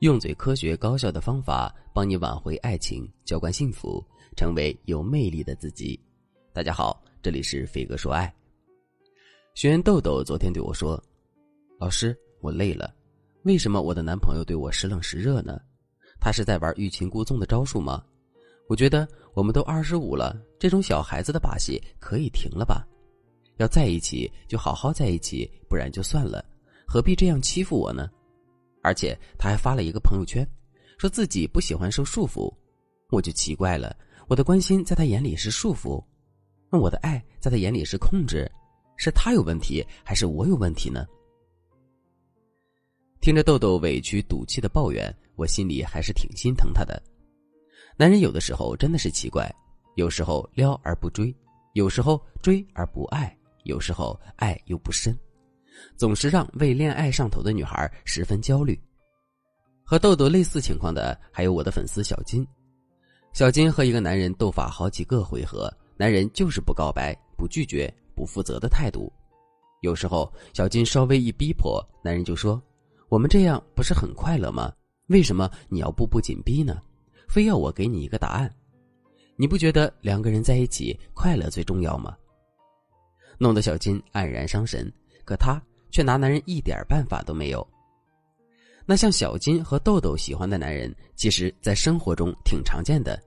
用最科学高效的方法帮你挽回爱情，浇灌幸福，成为有魅力的自己。大家好，这里是飞哥说爱。学员豆豆昨天对我说：“老师，我累了，为什么我的男朋友对我时冷时热呢？他是在玩欲擒故纵的招数吗？我觉得我们都二十五了，这种小孩子的把戏可以停了吧？要在一起就好好在一起，不然就算了，何必这样欺负我呢？”而且他还发了一个朋友圈，说自己不喜欢受束缚，我就奇怪了，我的关心在他眼里是束缚，那我的爱在他眼里是控制，是他有问题还是我有问题呢？听着豆豆委屈赌气的抱怨，我心里还是挺心疼他的。男人有的时候真的是奇怪，有时候撩而不追，有时候追而不爱，有时候爱又不深。总是让为恋爱上头的女孩十分焦虑。和豆豆类似情况的还有我的粉丝小金。小金和一个男人斗法好几个回合，男人就是不告白、不拒绝、不负责的态度。有时候小金稍微一逼迫，男人就说：“我们这样不是很快乐吗？为什么你要步步紧逼呢？非要我给你一个答案？你不觉得两个人在一起快乐最重要吗？”弄得小金黯然伤神。可他。却拿男人一点办法都没有。那像小金和豆豆喜欢的男人，其实在生活中挺常见的。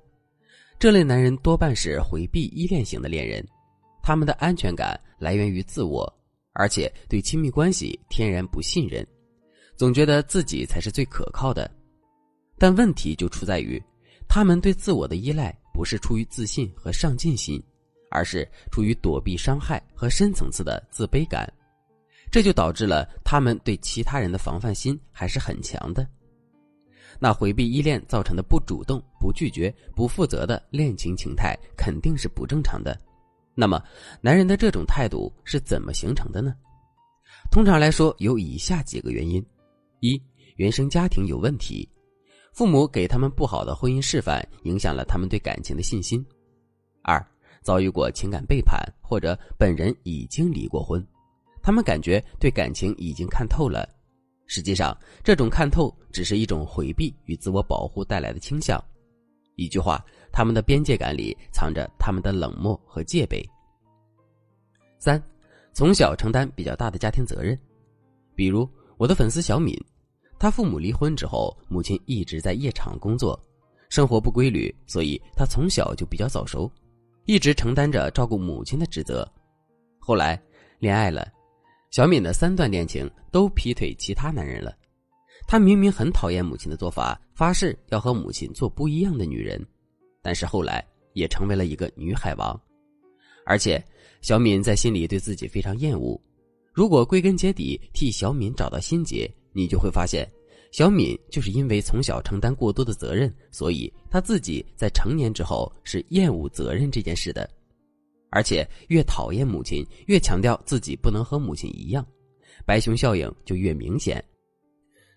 这类男人多半是回避依恋型的恋人，他们的安全感来源于自我，而且对亲密关系天然不信任，总觉得自己才是最可靠的。但问题就出在于，他们对自我的依赖不是出于自信和上进心，而是出于躲避伤害和深层次的自卑感。这就导致了他们对其他人的防范心还是很强的。那回避依恋造成的不主动、不拒绝、不负责的恋情情态肯定是不正常的。那么，男人的这种态度是怎么形成的呢？通常来说，有以下几个原因：一、原生家庭有问题，父母给他们不好的婚姻示范，影响了他们对感情的信心；二、遭遇过情感背叛，或者本人已经离过婚。他们感觉对感情已经看透了，实际上，这种看透只是一种回避与自我保护带来的倾向。一句话，他们的边界感里藏着他们的冷漠和戒备。三，从小承担比较大的家庭责任，比如我的粉丝小敏，她父母离婚之后，母亲一直在夜场工作，生活不规律，所以她从小就比较早熟，一直承担着照顾母亲的职责。后来恋爱了。小敏的三段恋情都劈腿其他男人了，她明明很讨厌母亲的做法，发誓要和母亲做不一样的女人，但是后来也成为了一个女海王，而且小敏在心里对自己非常厌恶。如果归根结底替小敏找到心结，你就会发现，小敏就是因为从小承担过多的责任，所以她自己在成年之后是厌恶责任这件事的。而且越讨厌母亲，越强调自己不能和母亲一样，白熊效应就越明显，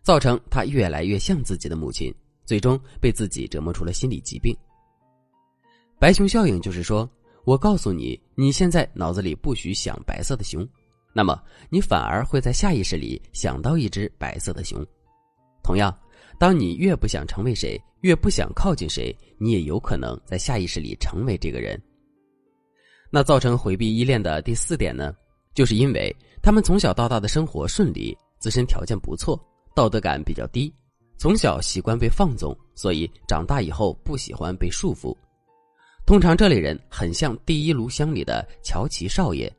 造成他越来越像自己的母亲，最终被自己折磨出了心理疾病。白熊效应就是说，我告诉你，你现在脑子里不许想白色的熊，那么你反而会在下意识里想到一只白色的熊。同样，当你越不想成为谁，越不想靠近谁，你也有可能在下意识里成为这个人。那造成回避依恋的第四点呢，就是因为他们从小到大的生活顺利，自身条件不错，道德感比较低，从小习惯被放纵，所以长大以后不喜欢被束缚。通常这类人很像第一炉香里的乔琪少爷，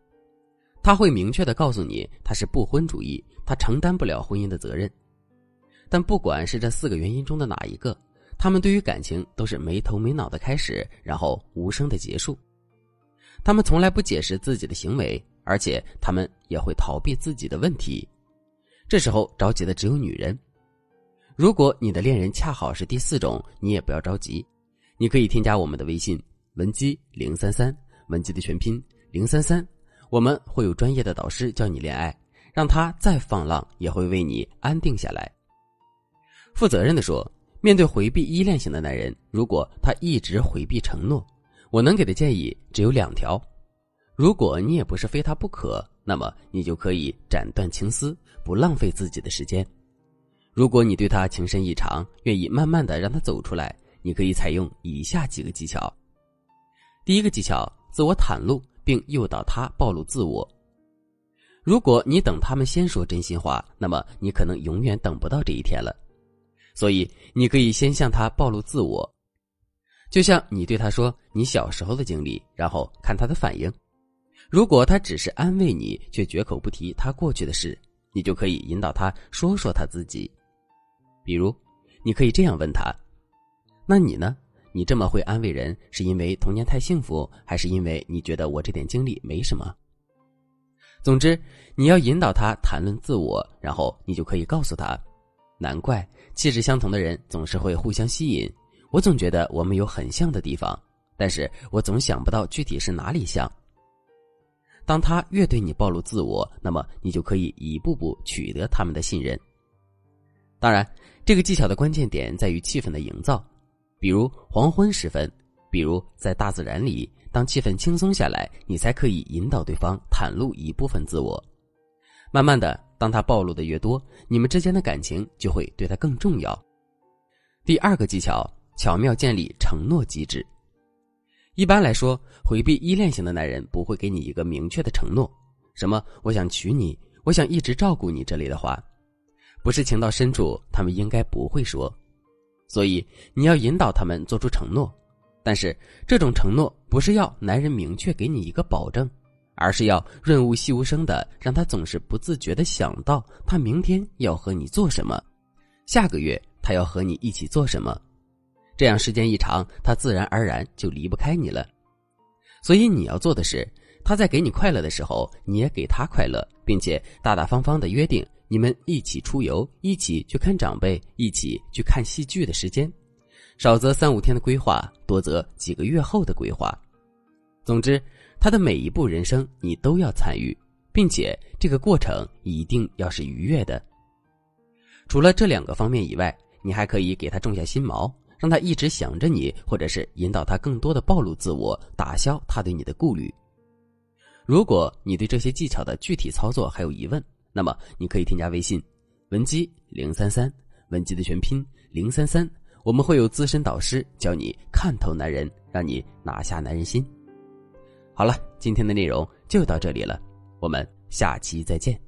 他会明确的告诉你他是不婚主义，他承担不了婚姻的责任。但不管是这四个原因中的哪一个，他们对于感情都是没头没脑的开始，然后无声的结束。他们从来不解释自己的行为，而且他们也会逃避自己的问题。这时候着急的只有女人。如果你的恋人恰好是第四种，你也不要着急，你可以添加我们的微信文姬零三三，文姬的全拼零三三，我们会有专业的导师教你恋爱，让他再放浪也会为你安定下来。负责任的说，面对回避依恋型的男人，如果他一直回避承诺。我能给的建议只有两条：如果你也不是非他不可，那么你就可以斩断情丝，不浪费自己的时间；如果你对他情深意长，愿意慢慢的让他走出来，你可以采用以下几个技巧。第一个技巧，自我袒露，并诱导他暴露自我。如果你等他们先说真心话，那么你可能永远等不到这一天了。所以，你可以先向他暴露自我，就像你对他说你小时候的经历，然后看他的反应。如果他只是安慰你，却绝口不提他过去的事，你就可以引导他说说他自己。比如，你可以这样问他：“那你呢？你这么会安慰人，是因为童年太幸福，还是因为你觉得我这点经历没什么？”总之，你要引导他谈论自我，然后你就可以告诉他：“难怪气质相同的人总是会互相吸引。我总觉得我们有很像的地方，但是我总想不到具体是哪里像。”当他越对你暴露自我，那么你就可以一步步取得他们的信任。当然，这个技巧的关键点在于气氛的营造，比如黄昏时分，比如在大自然里，当气氛轻松下来，你才可以引导对方袒露一部分自我。慢慢的，当他暴露的越多，你们之间的感情就会对他更重要。第二个技巧，巧妙建立承诺机制。一般来说，回避依恋型的男人不会给你一个明确的承诺，什么“我想娶你，我想一直照顾你”这类的话。不是情到深处，他们应该不会说，所以你要引导他们做出承诺。但是这种承诺不是要男人明确给你一个保证，而是要润物细无声的让他总是不自觉的想到他明天要和你做什么，下个月他要和你一起做什么，这样时间一长，他自然而然就离不开你了。所以你要做的是，他在给你快乐的时候，你也给他快乐，并且大大方方的约定。你们一起出游，一起去看长辈，一起去看戏剧的时间，少则三五天的规划，多则几个月后的规划。总之，他的每一步人生你都要参与，并且这个过程一定要是愉悦的。除了这两个方面以外，你还可以给他种下心锚，让他一直想着你，或者是引导他更多的暴露自我，打消他对你的顾虑。如果你对这些技巧的具体操作还有疑问，那么你可以添加微信，文姬零三三，文姬的全拼零三三，我们会有资深导师教你看透男人，让你拿下男人心。好了，今天的内容就到这里了，我们下期再见。